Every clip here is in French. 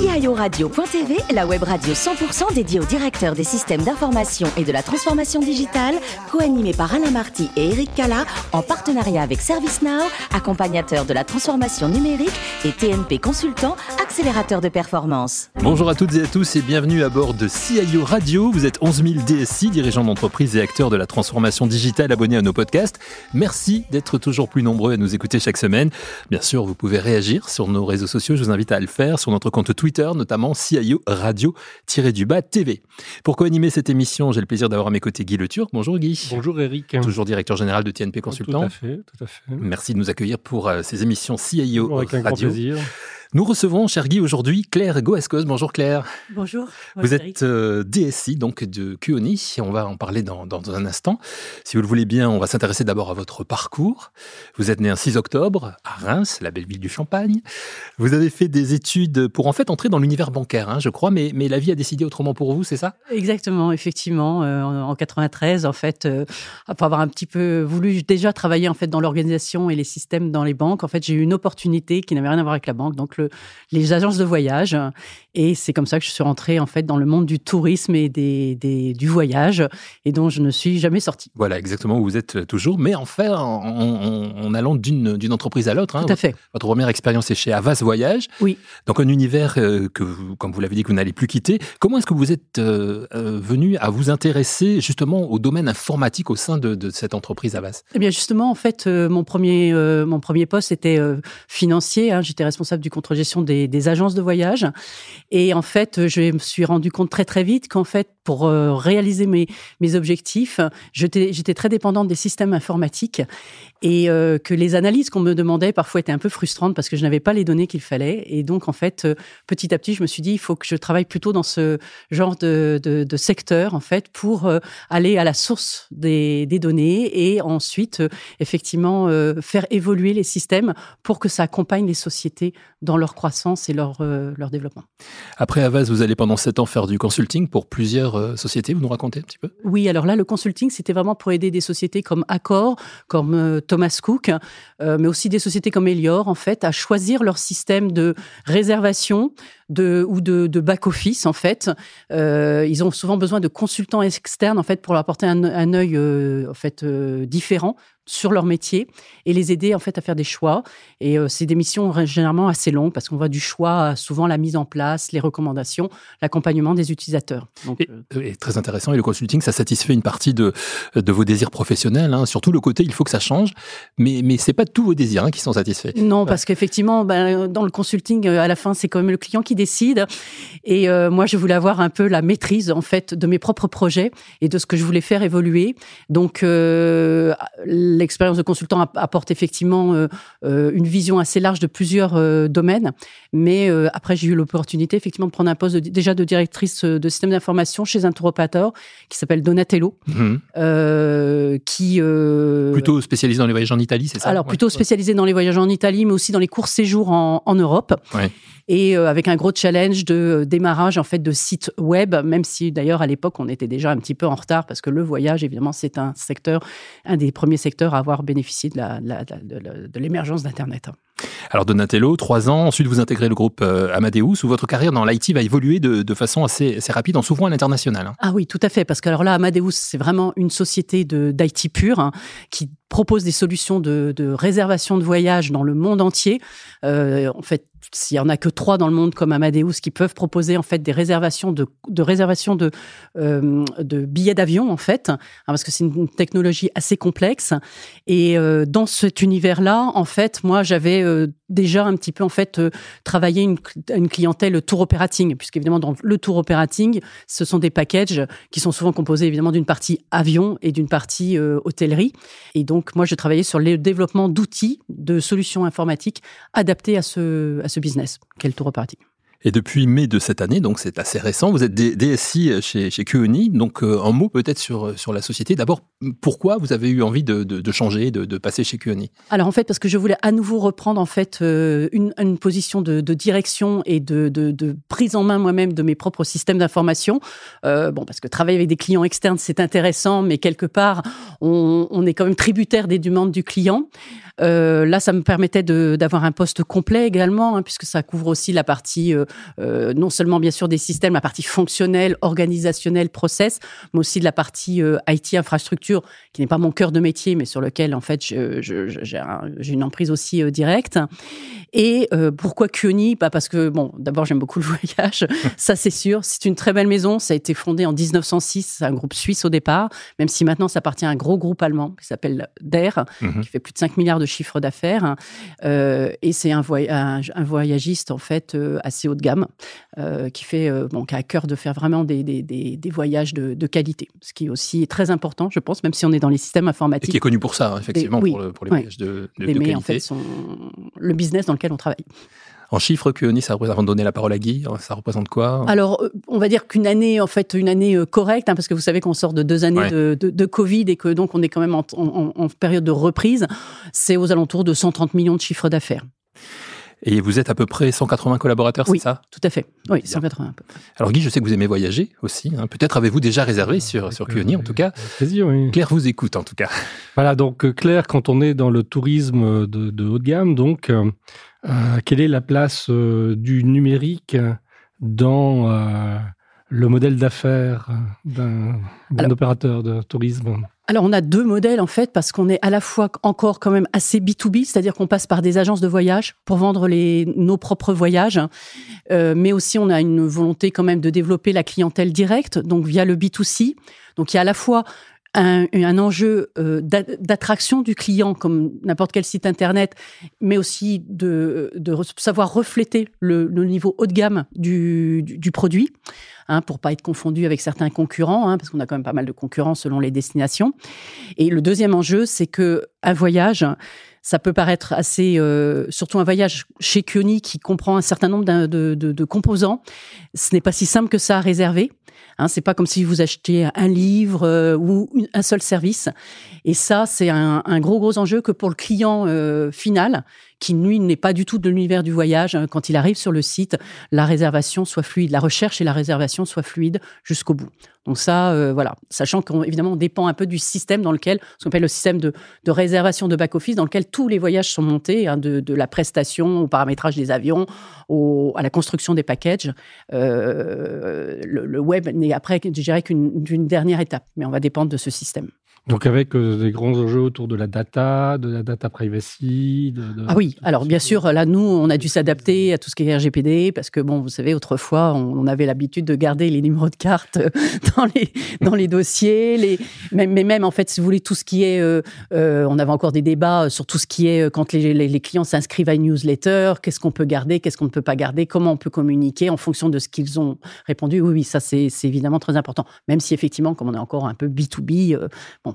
CIORadio.tv, la web radio 100% dédiée aux directeurs des systèmes d'information et de la transformation digitale, co-animée par Alain Marty et Eric Cala, en partenariat avec ServiceNow, accompagnateur de la transformation numérique et TNP Consultant, accélérateur de performance. Bonjour à toutes et à tous et bienvenue à bord de CIO Radio. Vous êtes 11 000 DSI, dirigeants d'entreprise et acteurs de la transformation digitale abonnés à nos podcasts. Merci d'être toujours plus nombreux à nous écouter chaque semaine. Bien sûr, vous pouvez réagir sur nos réseaux sociaux. Je vous invite à le faire sur notre compte Twitter, notamment CIO Radio-du-bas TV. Pour co-animer cette émission, j'ai le plaisir d'avoir à mes côtés Guy Le Turc. Bonjour Guy. Bonjour Eric. Toujours directeur général de TNP Consultant. Tout à fait, tout à fait. Merci de nous accueillir pour euh, ces émissions CIO avec un grand Radio. plaisir. Nous recevons, cher Guy, aujourd'hui Claire Goascos. Bonjour Claire. Bonjour. Vous êtes euh, DSI donc de QONI. On va en parler dans, dans un instant. Si vous le voulez bien, on va s'intéresser d'abord à votre parcours. Vous êtes né un 6 octobre à Reims, la belle ville du Champagne. Vous avez fait des études pour en fait entrer dans l'univers bancaire, hein, je crois, mais, mais la vie a décidé autrement pour vous, c'est ça? Exactement, effectivement. euh, en, en 93, en fait, euh, après avoir un petit peu voulu déjà travailler en fait dans l'organisation et les systèmes dans les banques, en fait, j'ai eu une opportunité qui n'avait rien à voir avec la banque, donc le, les agences de voyage. Et c'est comme ça que je suis rentrée en fait dans le monde du tourisme et des, des- du voyage, et dont je ne suis jamais sortie. Voilà, exactement où vous êtes toujours, mais en fait, en, en- en allant d'une entreprise à l'autre. hein. Tout à fait. Votre première expérience est chez Avas Voyage. Oui. Donc un univers euh, que, vous, comme vous l'avez dit, que vous n'allez plus quitter. Comment est-ce que vous êtes euh, euh, venu à vous intéresser justement au domaine informatique au sein de, de cette entreprise Avas? Eh bien justement, en fait, euh, mon premier euh, mon premier poste était euh, financier. hein. J'étais responsable du contrôle-gestion des, des agences de voyage. Et en fait, euh, je me suis rendu compte très très vite qu'en fait, pour euh, réaliser mes mes objectifs, j'étais très dépendante des systèmes informatiques et euh, que les analyses qu'on me demandait parfois étaient un peu frustrantes parce que je n'avais pas les données qu'il fallait. Et donc, en fait, petit à petit, je me suis dit, il faut que je travaille plutôt dans ce genre de, de, de secteur, en fait, pour aller à la source des, des données et ensuite, effectivement, faire évoluer les systèmes pour que ça accompagne les sociétés dans leur croissance et leur, leur développement. Après Avas, vous allez pendant sept ans faire du consulting pour plusieurs euh, sociétés. Vous nous racontez un petit peu? Oui, alors là, le consulting, c'était vraiment pour aider des sociétés comme Accor, comme euh, Thomas Cook, euh, mais aussi des sociétés comme Elior, en fait, à choisir leur système de réservation de, ou de, de back-office, en fait. Euh, ils ont souvent besoin de consultants externes, en fait, pour leur apporter un, un œil, euh, en fait, euh, différent sur leur métier et les aider en fait à faire des choix et euh, c'est des missions généralement assez longues parce qu'on voit du choix à souvent la mise en place les recommandations l'accompagnement des utilisateurs Donc, et, euh, et très intéressant. Et le consulting, ça satisfait une partie de, de vos désirs professionnels. hein. Surtout le côté, il faut que ça change. Mais, mais c'est pas tous vos désirs hein, qui sont satisfaits. Non, parce qu'effectivement, ben, dans le consulting, à la fin, c'est quand même le client qui décide. Et euh, moi, je voulais avoir un peu la maîtrise, en fait, de mes propres projets et de ce que je voulais faire évoluer. Donc, euh, l'expérience de consultant app- apporte effectivement euh, une vision assez large de plusieurs domaines. Mais après, j'ai eu l'opportunité, effectivement, de prendre un poste de- déjà de directrice de système d'information chez un tour opérateur qui s'appelle Donatello, Mhm. qui... Plutôt spécialisé dans les voyages en Italie, c'est ça? Alors Ouais. plutôt spécialisé dans les voyages en Italie, mais aussi dans les courts séjours en, en Europe. Ouais. Et euh, avec un gros challenge de euh, démarrage en fait de sites web, même si d'ailleurs à l'époque on était déjà un petit peu en retard parce que le voyage évidemment c'est un secteur, un des premiers secteurs à avoir bénéficié de l'émergence d'Internet. Alors Donatello, trois ans, ensuite vous intégrez le groupe euh, Amadeus, où votre carrière dans l'IT va évoluer de, de façon assez, assez rapide en s'ouvrant à l'international. hein. Ah oui, tout à fait, parce que alors là, Amadeus, c'est vraiment une société d'IT pure hein, qui propose des solutions de, réservation de voyage dans le monde entier. Euh, en fait, s'il y en a que trois dans le monde comme Amadeus qui peuvent proposer en fait des réservations de, de réservation de, euh, de billets d'avion en fait, hein, parce que c'est une technologie assez complexe. Et euh, dans cet univers-là, en fait, moi, j'avais déjà un petit peu en fait travaillé une, une clientèle tour operating, puisqu'évidemment dans le tour operating, ce sont des packages qui sont souvent composés évidemment d'une partie avion et d'une partie hôtellerie. Et donc moi, je travaillais sur le développement d'outils, de solutions informatiques adaptées à ce à ce business, qu'est le tour operating. Et depuis mai de cette année, donc c'est assez récent, vous êtes DSI chez, chez QENI. Donc euh, un mot peut-être sur, sur la société. D'abord, pourquoi vous avez eu envie de, de, changer, de, de passer chez QENI Alors en fait, parce que je voulais à nouveau reprendre en fait euh, une, une position de, direction et de, prise en main moi-même de mes propres systèmes d'information. Euh, bon, parce que travailler avec des clients externes, c'est intéressant, mais quelque part, on, on est quand même tributaire des demandes du client. Euh, là, ça me permettait d'avoir un poste complet également, hein, puisque ça couvre aussi la partie euh, non seulement bien sûr des systèmes, la partie fonctionnelle, organisationnelle, process, mais aussi de la partie IT infrastructure, qui n'est pas mon cœur de métier, mais sur lequel en fait j'ai une emprise aussi directe. Et pourquoi Kioni bah Parce que, bon, d'abord, j'aime beaucoup le voyage, ça c'est sûr. C'est une très belle maison, ça a été fondé en 1906, c'est un groupe suisse au départ, même si maintenant ça appartient à un gros groupe allemand qui s'appelle DER, mhm. qui fait plus de 5 milliards de chiffres d'affaires. Euh, et c'est un, un, voyagiste, en fait, euh, assez haut de gamme, euh, qui, fait, bon, qui a à cœur de faire vraiment des, des, des, voyages de, de, qualité, ce qui est aussi très important, je pense, même si on est dans les systèmes informatiques. Et qui est connu pour ça, effectivement, pour, pour, les voyages de, de, qualité. en fait, le business dans lequel on travaille. En chiffres, que représente, avant de donner la parole à Guy, ça représente quoi Alors, euh, on va dire qu'une année, en fait, une année euh, correcte, hein, parce que vous savez qu'on sort de deux années de, de, Covid et que donc on est quand même en, en, période de reprise, c'est aux alentours de 130 millions de chiffres d'affaires. Et vous êtes à peu près 180 collaborateurs, c'est ça? Tout à fait. Oui, 180 Alors Guy, je sais que vous aimez voyager aussi. Hein. Peut-être avez-vous déjà réservé sur, sur QNI en tout cas. Plaisir, oui. Claire vous écoute en tout cas. Voilà, donc euh, Claire, quand on est dans le tourisme de, de haut de gamme, donc euh, quelle est la place euh, du numérique dans euh, le modèle d'affaires d'un opérateur de tourisme? Alors on a deux modèles en fait parce qu'on est à la fois encore quand même assez B2B, c'est-à-dire qu'on passe par des agences de voyage pour vendre les, nos propres voyages, mais aussi on a une volonté quand même de développer la clientèle directe, donc via le B2C. Donc il y a à la fois un, enjeu euh, d'attraction du client comme n'importe quel site internet, mais aussi de, savoir refléter le, niveau haut de gamme du produit, hein, pour pas être confondu avec certains concurrents, hein, parce qu'on a quand même pas mal de concurrents selon les destinations. Et le deuxième enjeu, c'est que un voyage, ça peut paraître assez, euh, surtout un voyage chez Kioni qui comprend un certain nombre de, de, de composants. Ce n'est pas si simple que ça à réserver. Hein, c'est pas comme si vous achetiez un livre euh, ou un seul service. Et ça, c'est un, gros gros enjeu que pour le client euh, final, qui lui n'est pas du tout de l'univers du voyage, hein, quand il arrive sur le site, la réservation soit fluide, la recherche et la réservation soient fluides jusqu'au bout. Donc ça, euh, voilà, sachant qu'évidemment on dépend un peu du système dans lequel, ce qu'on appelle le système de, réservation de back-office, dans lequel tous les voyages sont montés, hein, de, la prestation au paramétrage des avions, à la construction des packages. le, le, web n'est après, je dirais, qu'une dernière étape, mais on va dépendre de ce système. Donc avec euh, des grands enjeux autour de la data, de la data privacy. De, Ah oui, alors bien sûr, là nous, on a dû s'adapter à tout ce qui est RGPD parce que bon, vous savez, autrefois, on, avait l'habitude de garder les numéros de carte euh, dans les dans les dossiers, les mais, même en fait, si vous voulez, tout ce qui est, euh, on avait encore des débats sur tout ce qui est quand les, les, clients s'inscrivent à une newsletter, qu'est-ce qu'on peut garder, qu'est-ce qu'on ne peut pas garder, comment on peut communiquer en fonction de ce qu'ils ont répondu. Oui, oui, ça c'est évidemment très important. Même si effectivement, comme on est encore un peu B2B, bon,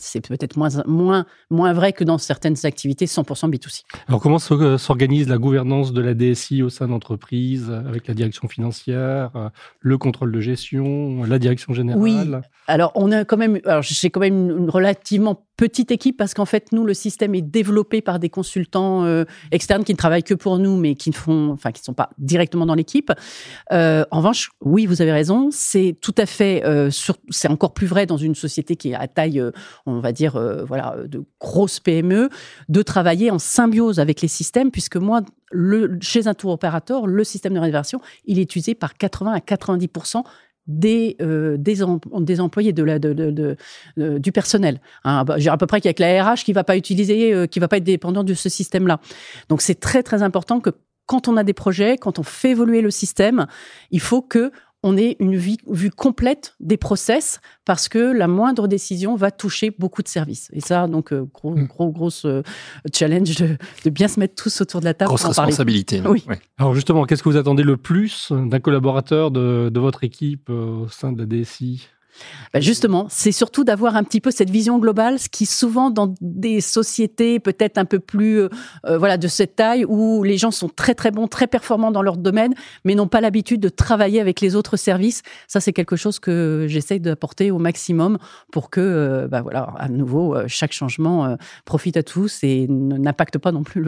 c'est peut-être moins, moins, moins vrai que dans certaines activités 100% B2C. Alors, comment euh, s'organise la gouvernance de la DSI au sein d'entreprise euh, avec la direction financière, euh, le contrôle de gestion, la direction générale? Oui, alors on a quand même, alors j'ai quand même une relativement petite équipe parce qu'en fait, nous, le système est développé par des consultants euh, externes qui ne travaillent que pour nous, mais qui ne font, enfin, qui ne sont pas directement dans l'équipe. Euh, en revanche, oui, vous avez raison, c'est tout à fait, euh, c'est encore plus vrai dans une société qui est à taille, on va dire, voilà, de grosses PME, de travailler en symbiose avec les systèmes, puisque moi, chez un tour opérateur, le système de réservation, il est utilisé par 80 à 90 des, euh, des, employés de la, du personnel. Hein, bah, à peu près qu'avec la RH qui va pas utiliser, euh, qui va pas être dépendant de ce système-là. Donc c'est très très important que quand on a des projets, quand on fait évoluer le système, il faut que on ait une vue complète des process parce que la moindre décision va toucher beaucoup de services. Et ça, donc, euh, gros, hmm. gros, grosse euh, challenge de, bien se mettre tous autour de la table. Grosse responsabilité. Oui. Alors justement, qu'est-ce que vous attendez le plus d'un collaborateur de, de, votre équipe euh, au sein de la DSI bah, justement, c'est surtout d'avoir un petit peu cette vision globale, ce qui souvent dans des sociétés peut-être un peu plus euh, euh, voilà de cette taille où les gens sont très très bons, très performants dans leur domaine, mais n'ont pas l'habitude de travailler avec les autres services. Ça, c'est quelque chose que j'essaye d'apporter au maximum pour que, euh, bah, voilà, à nouveau, chaque changement profite à tous et n'impacte pas non plus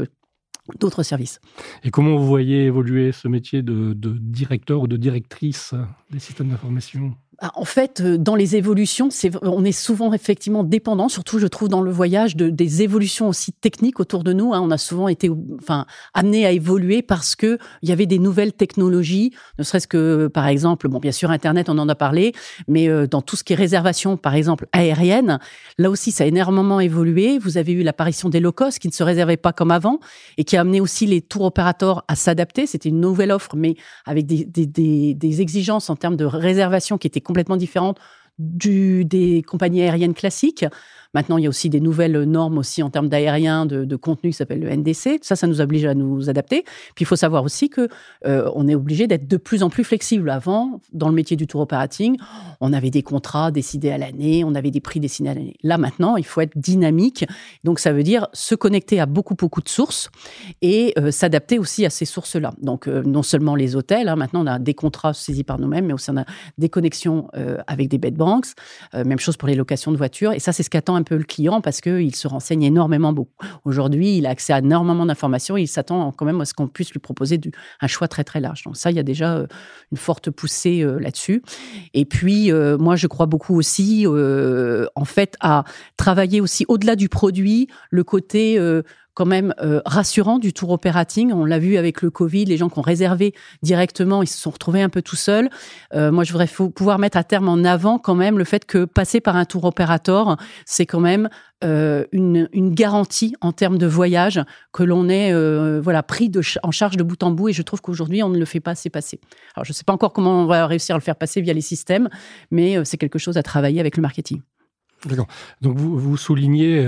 d'autres services. Et comment vous voyez évoluer ce métier de, directeur ou de directrice des systèmes d'information? En fait, euh, dans les évolutions, c'est, on est souvent effectivement dépendant, surtout je trouve dans le voyage, de, des évolutions aussi techniques autour de nous. Hein. On a souvent été, enfin, amené à évoluer parce que il y avait des nouvelles technologies, ne serait-ce que, par exemple, bon, bien sûr, Internet, on en a parlé, mais euh, dans tout ce qui est réservation, par exemple, aérienne, là aussi, ça a énormément évolué. Vous avez eu l'apparition des low cost qui ne se réservaient pas comme avant et qui a amené aussi les tours opérateurs à s'adapter. C'était une nouvelle offre, mais avec des, des, des, des exigences en termes de réservation qui étaient complètement différentes du, des compagnies aériennes classiques. Maintenant, il y a aussi des nouvelles normes aussi en termes d'aérien, de, contenu qui s'appelle le NDC. Ça, ça nous oblige à nous adapter. Puis il faut savoir aussi que euh, on est obligé d'être de plus en plus flexible. Avant, dans le métier du tour operating, on avait des contrats décidés à l'année, on avait des prix décidés à l'année. Là, maintenant, il faut être dynamique. Donc, ça veut dire se connecter à beaucoup, beaucoup de sources et euh, s'adapter aussi à ces sources-là. Donc, euh, non seulement les hôtels, hein, maintenant, on a des contrats saisis par nous-mêmes, mais aussi on a des connexions avec des bed banks. Même chose pour les locations de voitures. Et ça, c'est ce qu'attend peu le client parce qu'il se renseigne énormément beaucoup. Aujourd'hui, il a accès à énormément d'informations et il s'attend quand même à ce qu'on puisse lui proposer du, un choix très très large. Donc ça, il y a déjà euh, une forte poussée euh, là-dessus. Et puis, euh, moi, je crois beaucoup aussi, en fait, à travailler aussi au-delà du produit, le côté quand même euh, rassurant du tour operating. On l'a vu avec le Covid, les gens qui ont réservé directement, ils se sont retrouvés un peu tout seuls. Euh, moi, je voudrais pouvoir mettre à terme en avant quand même le fait que passer par un tour opérateur, c'est quand même euh, une, garantie en termes de voyage que l'on est voilà pris en charge de bout en bout. Et je trouve qu'aujourd'hui, on ne le fait pas assez passer. Alors, je ne sais pas encore comment on va réussir à le faire passer via les systèmes, mais c'est quelque chose à travailler avec le marketing. D'accord. Donc vous, soulignez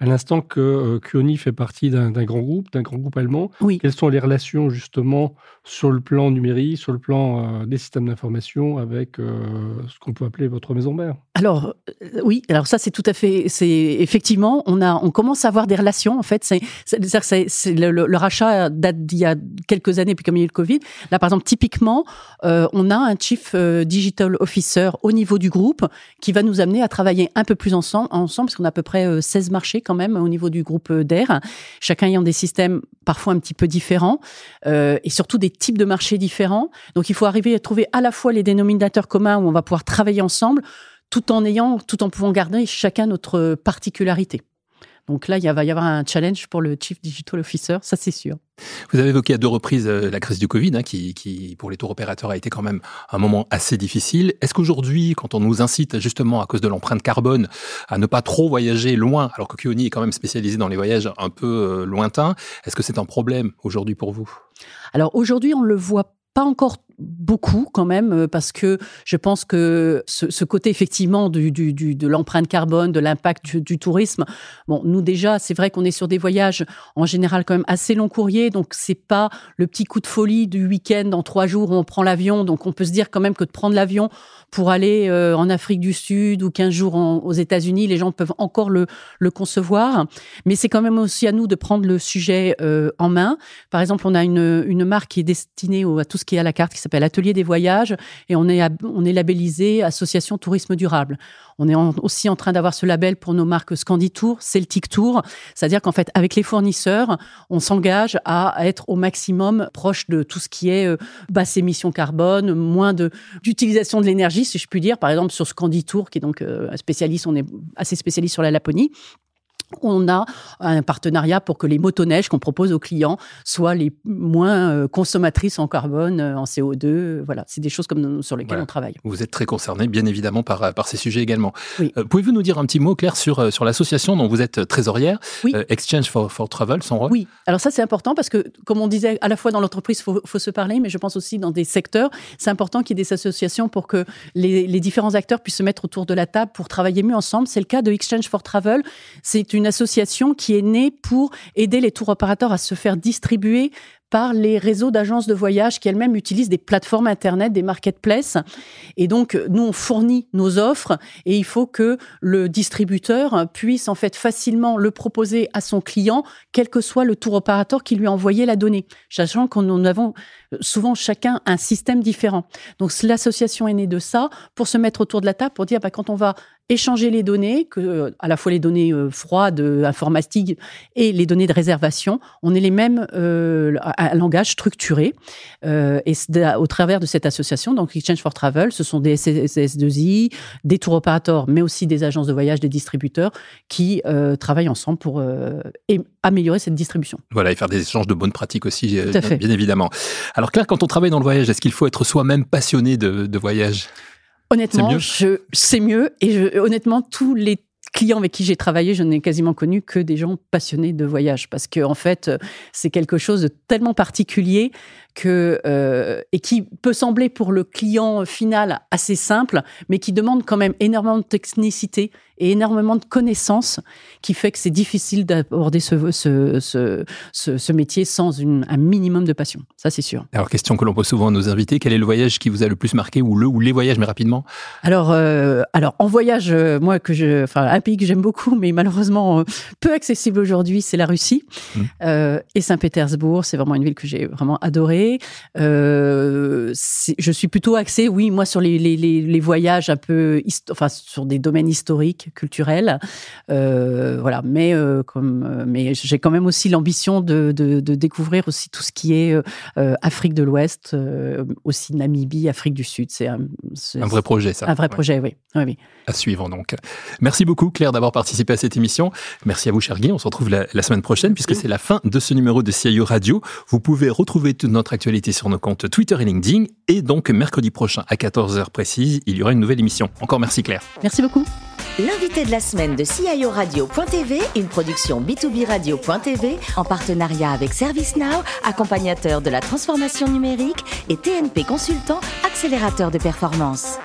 à l'instant que euh, Kuoni fait partie d'un grand groupe, d'un grand groupe allemand. Oui. Quelles sont les relations justement sur le plan numérique, sur le plan euh, des systèmes d'information avec euh, ce qu'on peut appeler votre maison mère? Alors euh, oui, alors ça c'est tout à fait, c'est effectivement on a, on commence à avoir des relations en fait. C'est, c'est, c'est le, le, le, rachat date d'il y a quelques années puis comme il y a eu le Covid. Là par exemple typiquement, euh, on a un chief digital officer au niveau du groupe qui va nous amener à travailler un peu plus ensemble, ensemble parce qu'on a à peu près 16 marchés même au niveau du groupe d'air, chacun ayant des systèmes parfois un petit peu différents et surtout des types de marchés différents. Donc il faut arriver à trouver à la fois les dénominateurs communs où on va pouvoir travailler ensemble, tout en ayant, tout en pouvant garder chacun notre particularité. Donc là, il va y avoir un challenge pour le Chief Digital Officer, ça c'est sûr. Vous avez évoqué à deux reprises euh, la crise du Covid, hein, qui, qui, pour les tours opérateurs a été quand même un moment assez difficile. Est-ce qu'aujourd'hui, quand on nous incite justement à cause de l'empreinte carbone à ne pas trop voyager loin, alors que Kioni est quand même spécialisé dans les voyages un peu euh, lointains, est-ce que c'est un problème aujourd'hui pour vous? Alors aujourd'hui, on le voit pas encore beaucoup quand même euh, parce que je pense que ce, côté effectivement du, de l'empreinte carbone, de l'impact du, tourisme. Bon, nous déjà, c'est vrai qu'on est sur des voyages en général quand même assez long courrier, donc c'est pas le petit coup de folie du week-end en trois jours où on prend l'avion. Donc on peut se dire quand même que de prendre l'avion pour aller euh, en Afrique du Sud ou 15 jours aux États-Unis, les gens peuvent encore le, le concevoir. Mais c'est quand même aussi à nous de prendre le sujet euh, en main. Par exemple, on a une, une marque qui est destinée à tout ce qui est à la carte qui s'appelle Atelier des voyages et on est, on est labellisé Association Tourisme Durable. On est aussi en train d'avoir ce label pour nos marques Scanditour, Celtic Tour, c'est-à-dire qu'en fait, avec les fournisseurs, on s'engage à être au maximum proche de tout ce qui est euh, basse émission carbone, moins d'utilisation de l'énergie, si je puis dire. Par exemple, sur Scanditour, qui est donc euh, spécialiste, on est assez spécialiste sur la Laponie on a un partenariat pour que les motoneiges qu'on propose aux clients soient les moins euh, consommatrices en carbone, euh, en CO2. Voilà, c'est des choses comme sur lesquelles voilà. on travaille. Vous êtes très concerné, bien évidemment, par, par ces sujets également. Oui. Euh, Pouvez-vous nous dire un petit mot, Claire, sur, sur l'association dont vous êtes trésorière, oui. euh, Exchange for, for, Travel, son rôle? Oui, alors ça c'est important parce que, comme on disait, à la fois dans l'entreprise, il faut, faut, se parler, mais je pense aussi dans des secteurs, c'est important qu'il y ait des associations pour que les, les différents acteurs puissent se mettre autour de la table pour travailler mieux ensemble. C'est le cas de Exchange for Travel. C'est une association qui est née pour aider les tours opérateurs à se faire distribuer par les réseaux d'agences de voyage qui elles-mêmes utilisent des plateformes Internet, des marketplaces. Et donc, nous, on fournit nos offres et il faut que le distributeur puisse en fait facilement le proposer à son client, quel que soit le tour opérateur qui lui a envoyé la donnée, sachant nous avons souvent chacun un système différent. Donc, l'association est née de ça pour se mettre autour de la table, pour dire, bah, quand on va échanger les données, que à la fois les données froides, informatiques et les données de réservation, on ait les mêmes un langage structuré. et au travers de cette association, donc Exchange for Travel, ce sont des SS2I, des tour opérateurs, mais aussi des agences de voyage, des distributeurs qui travaillent ensemble pour améliorer cette distribution. Voilà, et faire des échanges de bonnes pratiques aussi, bien évidemment. Alors Claire, quand on travaille dans le voyage, est-ce qu'il faut être soi-même passionné de, voyage? Honnêtement, c'est mieux. Et honnêtement, tous les clients avec qui j'ai travaillé, je n'ai quasiment connu que des gens passionnés de voyage parce que en fait, c'est quelque chose de tellement particulier que euh, et qui peut sembler pour le client final assez simple, mais qui demande quand même énormément de technicité et énormément de connaissances, qui fait que c'est difficile d'aborder ce, ce, ce, ce, métier sans une, un minimum de passion. Ça, c'est sûr. Alors, question que l'on pose souvent à nos invités, quel est le voyage qui vous a le plus marqué ou le ou les voyages, mais rapidement? Alors, euh, alors en voyage, euh, moi, que je, enfin, un pays que j'aime beaucoup, mais malheureusement peu accessible aujourd'hui, c'est la Russie mmh. et Saint-Pétersbourg. C'est vraiment une ville que j'ai vraiment adorée. Euh, je suis plutôt axée, oui, moi, sur les, les, les voyages un peu, enfin, sur des domaines historiques, culturels. Euh, voilà, mais, euh, comme, mais j'ai quand même aussi l'ambition de, de, de, découvrir aussi tout ce qui est Afrique de l'Ouest, aussi Namibie, Afrique du Sud. C'est un, un, vrai projet, ça. Un vrai projet, oui. oui, À suivre, donc. Merci beaucoup, Claire, d'avoir participé à cette émission. Merci à vous, cher Guy. On se retrouve la, la semaine prochaine, puisque c'est la fin de ce numéro de CIO Radio. Vous pouvez retrouver toute notre actualité sur nos comptes Twitter et LinkedIn. Et donc, mercredi prochain à 14h précise, il y aura une nouvelle émission. Encore merci Claire. Merci beaucoup. L'invité de la semaine de CIO Radio.tv, une production B2B Radio.tv en partenariat avec ServiceNow, accompagnateur de la transformation numérique et TNP Consultant, accélérateur de performance.